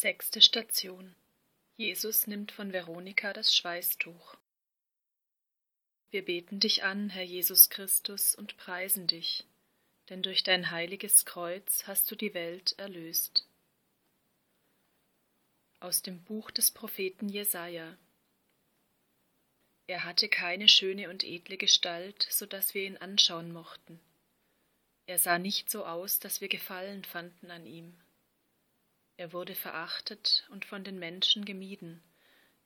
Sechste Station. Jesus nimmt von Veronika das Schweißtuch. Wir beten dich an, Herr Jesus Christus, und preisen dich, denn durch dein heiliges Kreuz hast du die Welt erlöst. Aus dem Buch des Propheten Jesaja. Er hatte keine schöne und edle Gestalt, so dass wir ihn anschauen mochten. Er sah nicht so aus, dass wir Gefallen fanden an ihm. Er wurde verachtet und von den Menschen gemieden,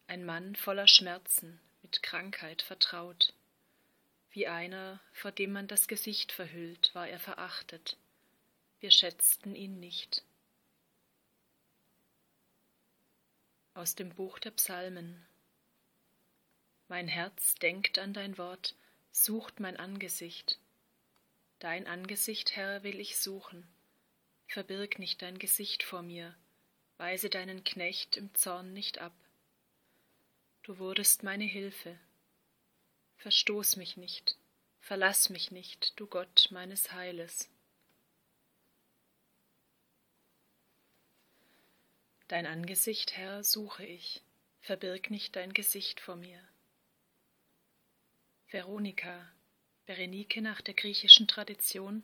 ein Mann voller Schmerzen, mit Krankheit vertraut. Wie einer, vor dem man das Gesicht verhüllt, war er verachtet. Wir schätzten ihn nicht. Aus dem Buch der Psalmen Mein Herz denkt an dein Wort, sucht mein Angesicht. Dein Angesicht, Herr, will ich suchen. Verbirg nicht dein Gesicht vor mir, weise deinen Knecht im Zorn nicht ab. Du wurdest meine Hilfe. Verstoß mich nicht, verlass mich nicht, du Gott meines Heiles. Dein Angesicht, Herr, suche ich, verbirg nicht dein Gesicht vor mir. Veronika, Berenike nach der griechischen Tradition,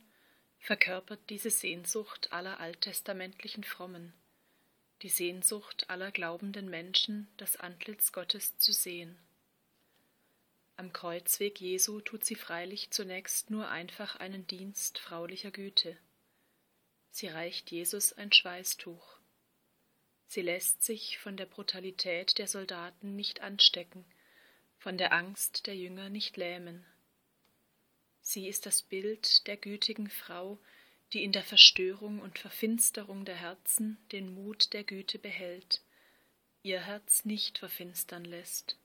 verkörpert diese Sehnsucht aller alttestamentlichen Frommen, die Sehnsucht aller glaubenden Menschen, das Antlitz Gottes zu sehen. Am Kreuzweg Jesu tut sie freilich zunächst nur einfach einen Dienst fraulicher Güte. Sie reicht Jesus ein Schweißtuch. Sie lässt sich von der Brutalität der Soldaten nicht anstecken, von der Angst der Jünger nicht lähmen. Sie ist das Bild der gütigen Frau, die in der Verstörung und Verfinsterung der Herzen den Mut der Güte behält, ihr Herz nicht verfinstern lässt.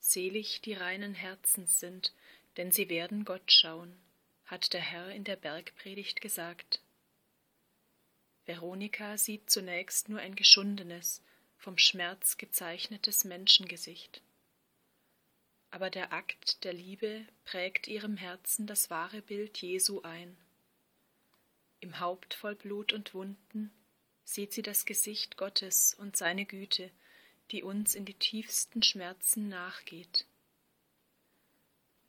Selig die reinen Herzens sind, denn sie werden Gott schauen, hat der Herr in der Bergpredigt gesagt. Veronika sieht zunächst nur ein geschundenes, vom Schmerz gezeichnetes Menschengesicht aber der Akt der Liebe prägt ihrem Herzen das wahre Bild Jesu ein. Im Haupt voll Blut und Wunden sieht sie das Gesicht Gottes und seine Güte, die uns in die tiefsten Schmerzen nachgeht.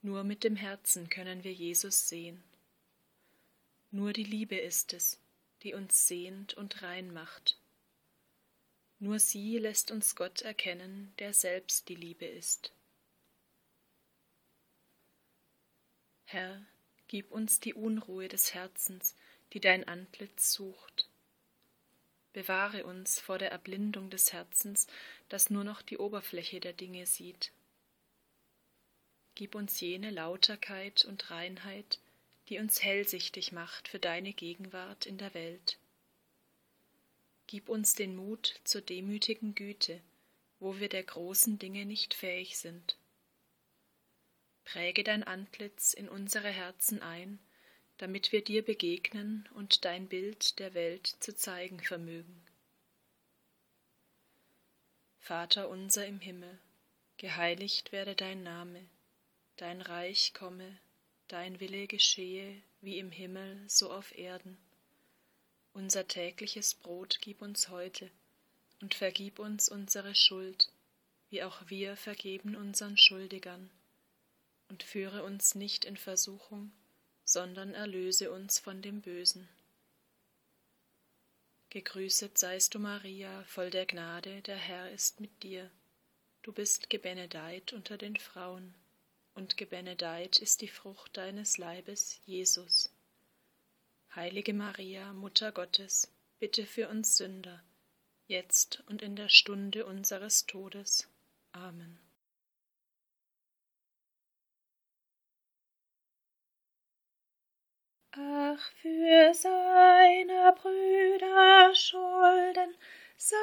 Nur mit dem Herzen können wir Jesus sehen. Nur die Liebe ist es, die uns sehnt und rein macht. Nur sie lässt uns Gott erkennen, der selbst die Liebe ist. Herr, gib uns die Unruhe des Herzens, die dein Antlitz sucht. Bewahre uns vor der Erblindung des Herzens, das nur noch die Oberfläche der Dinge sieht. Gib uns jene Lauterkeit und Reinheit, die uns hellsichtig macht für deine Gegenwart in der Welt. Gib uns den Mut zur demütigen Güte, wo wir der großen Dinge nicht fähig sind. Präge dein Antlitz in unsere Herzen ein, damit wir dir begegnen und dein Bild der Welt zu zeigen vermögen. Vater unser im Himmel, geheiligt werde dein Name, dein Reich komme, dein Wille geschehe, wie im Himmel so auf Erden. Unser tägliches Brot gib uns heute und vergib uns unsere Schuld, wie auch wir vergeben unseren Schuldigern und führe uns nicht in Versuchung, sondern erlöse uns von dem Bösen. Gegrüßet seist du, Maria, voll der Gnade, der Herr ist mit dir. Du bist gebenedeit unter den Frauen, und gebenedeit ist die Frucht deines Leibes, Jesus. Heilige Maria, Mutter Gottes, bitte für uns Sünder, jetzt und in der Stunde unseres Todes. Amen. Ach, für seine Brüder Schulden sah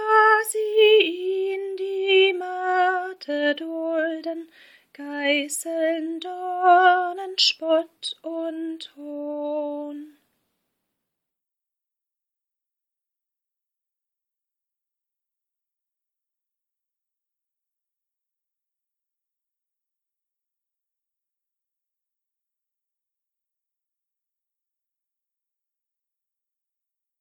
sie ihn die Marte dulden, Geißeln, Dornen, Spott und Hohn.